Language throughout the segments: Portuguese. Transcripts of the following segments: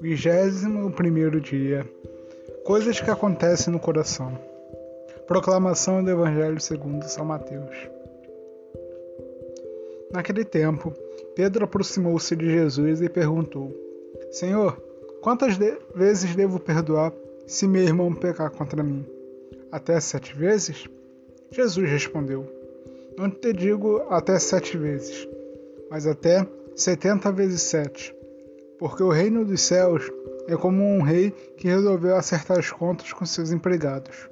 Vigésimo primeiro dia. Coisas que acontecem no coração. Proclamação do Evangelho segundo São Mateus. Naquele tempo, Pedro aproximou-se de Jesus e perguntou: Senhor, quantas de vezes devo perdoar se meu irmão pecar contra mim? Até sete vezes? Jesus respondeu: Não te digo até sete vezes, mas até setenta vezes sete porque o reino dos céus é como um rei que resolveu acertar as contas com seus empregados.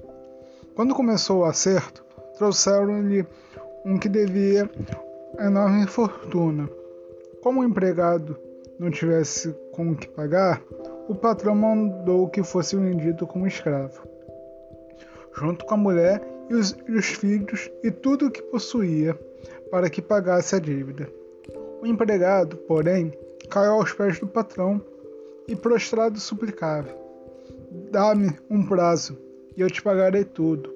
Quando começou o acerto, trouxeram-lhe um que devia enorme fortuna. Como o empregado não tivesse com o que pagar, o patrão mandou que fosse vendido como escravo, junto com a mulher e os, e os filhos e tudo o que possuía, para que pagasse a dívida. O empregado, porém, caiu aos pés do patrão e prostrado suplicava: Dá-me um prazo e eu te pagarei tudo.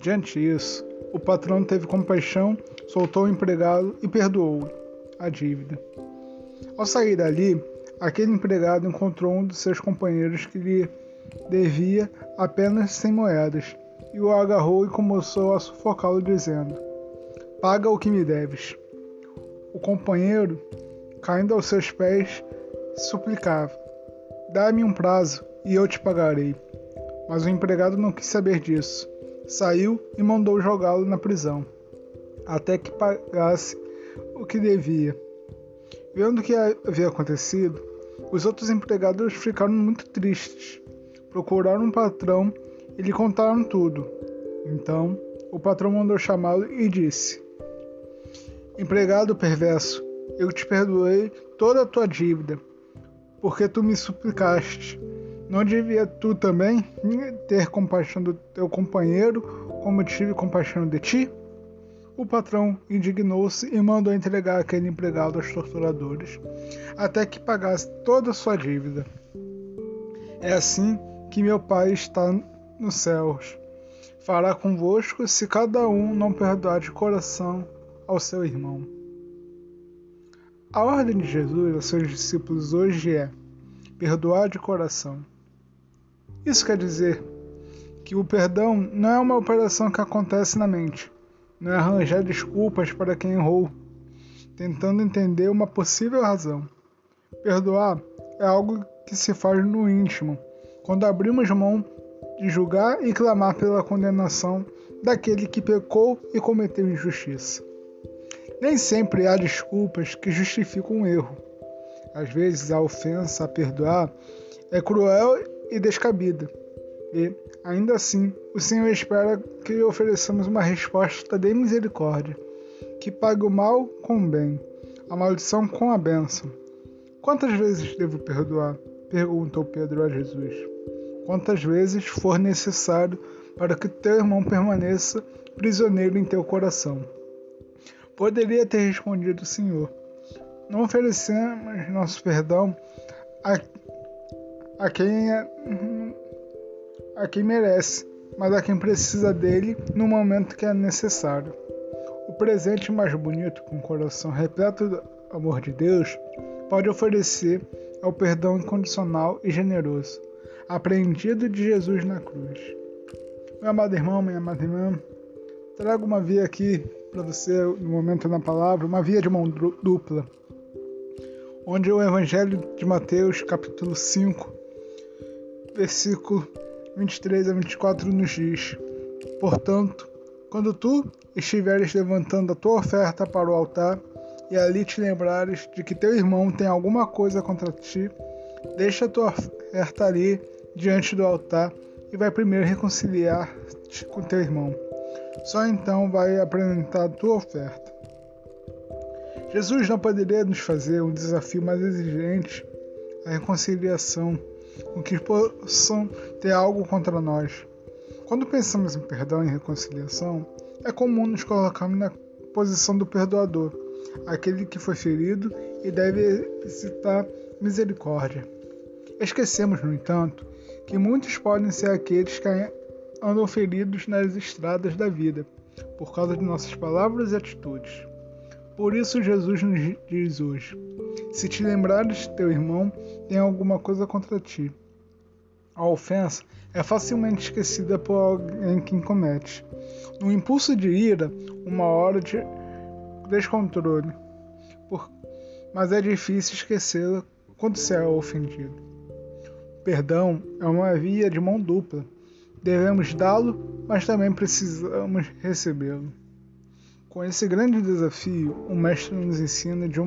Diante disso, o patrão teve compaixão, soltou o empregado e perdoou a dívida. Ao sair dali, aquele empregado encontrou um dos seus companheiros que lhe devia apenas cem moedas e o agarrou e começou a sufocá-lo, dizendo: Paga o que me deves. O companheiro caindo aos seus pés, suplicava: Dá-me um prazo e eu te pagarei. Mas o empregado não quis saber disso. Saiu e mandou jogá-lo na prisão, até que pagasse o que devia. Vendo o que havia acontecido, os outros empregados ficaram muito tristes. Procuraram um patrão e lhe contaram tudo. Então, o patrão mandou chamá-lo e disse: Empregado perverso, eu te perdoei toda a tua dívida, porque tu me suplicaste. Não devia tu também ter compaixão do teu companheiro, como tive compaixão de ti? O patrão indignou-se e mandou entregar aquele empregado aos torturadores, até que pagasse toda a sua dívida. É assim que meu Pai está nos céus. Fará convosco se cada um não perdoar de coração ao seu irmão. A ordem de Jesus aos seus discípulos hoje é perdoar de coração. Isso quer dizer que o perdão não é uma operação que acontece na mente, não é arranjar desculpas para quem errou, tentando entender uma possível razão. Perdoar é algo que se faz no íntimo, quando abrimos mão de julgar e clamar pela condenação daquele que pecou e cometeu injustiça. Nem sempre há desculpas que justificam um erro. Às vezes a ofensa a perdoar é cruel e descabida. E, ainda assim, o Senhor espera que ofereçamos uma resposta de misericórdia, que pague o mal com o bem, a maldição com a bênção. Quantas vezes devo perdoar? perguntou Pedro a Jesus. Quantas vezes for necessário para que teu irmão permaneça prisioneiro em teu coração. Poderia ter respondido o Senhor: Não oferecemos nosso perdão a, a, quem, é, a quem merece, mas a quem precisa dele no momento que é necessário. O presente mais bonito, com o coração repleto do amor de Deus, pode oferecer é o perdão incondicional e generoso, aprendido de Jesus na cruz. Meu amado irmão, minha amada irmã, trago uma via aqui para você no momento na palavra, uma via de mão dupla, onde o Evangelho de Mateus, capítulo 5, versículo 23 a 24 nos diz: Portanto, quando tu estiveres levantando a tua oferta para o altar e ali te lembrares de que teu irmão tem alguma coisa contra ti, deixa a tua oferta ali diante do altar e vai primeiro reconciliar-te com teu irmão só então vai apresentar tua oferta. Jesus não poderia nos fazer um desafio mais exigente, a reconciliação, com que possam ter algo contra nós. Quando pensamos em perdão e reconciliação, é comum nos colocarmos na posição do perdoador, aquele que foi ferido e deve exercitar misericórdia. Esquecemos, no entanto, que muitos podem ser aqueles que andam feridos nas estradas da vida, por causa de nossas palavras e atitudes. Por isso, Jesus nos diz hoje: Se te lembrares de teu irmão, tem alguma coisa contra ti. A ofensa é facilmente esquecida por alguém que comete. No impulso de ira, uma hora de descontrole. Mas é difícil esquecê-la quando se é ofendido. Perdão é uma via de mão dupla. Devemos dá-lo, mas também precisamos recebê-lo. Com esse grande desafio, o Mestre nos ensina de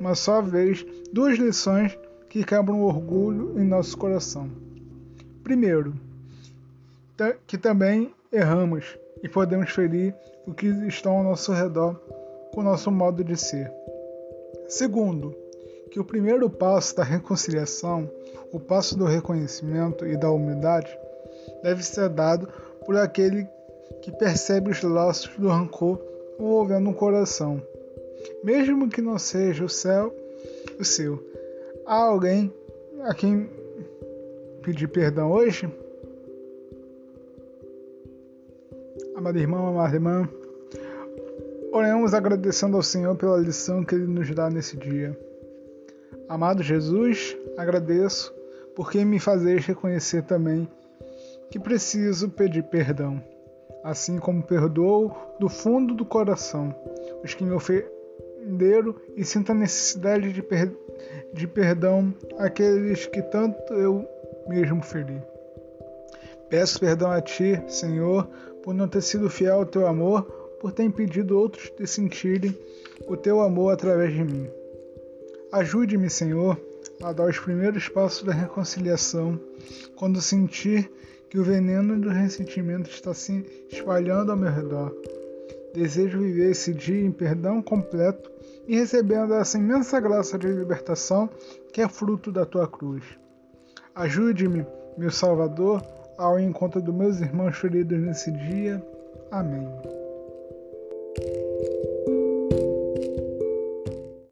uma só vez duas lições que quebram o orgulho em nosso coração. Primeiro, que também erramos e podemos ferir o que estão ao nosso redor com o nosso modo de ser. Segundo, que o primeiro passo da reconciliação, o passo do reconhecimento e da humildade, deve ser dado por aquele que percebe os laços do rancor envolvendo um coração, mesmo que não seja o céu o seu. Há alguém a quem pedir perdão hoje? Amada irmã, amada irmã, oremos agradecendo ao Senhor pela lição que Ele nos dá nesse dia. Amado Jesus, agradeço porque me fazeis reconhecer também que preciso pedir perdão, assim como perdoo do fundo do coração os que me ofenderam e sinto a necessidade de, per de perdão àqueles que tanto eu mesmo feri. Peço perdão a Ti, Senhor, por não ter sido fiel ao Teu amor, por ter impedido outros de sentirem o Teu amor através de mim. Ajude-me, Senhor, a dar os primeiros passos da reconciliação quando sentir que o veneno do ressentimento está se espalhando ao meu redor. Desejo viver esse dia em perdão completo e recebendo essa imensa graça de libertação que é fruto da tua cruz. Ajude-me, meu Salvador, ao encontro dos meus irmãos feridos nesse dia. Amém.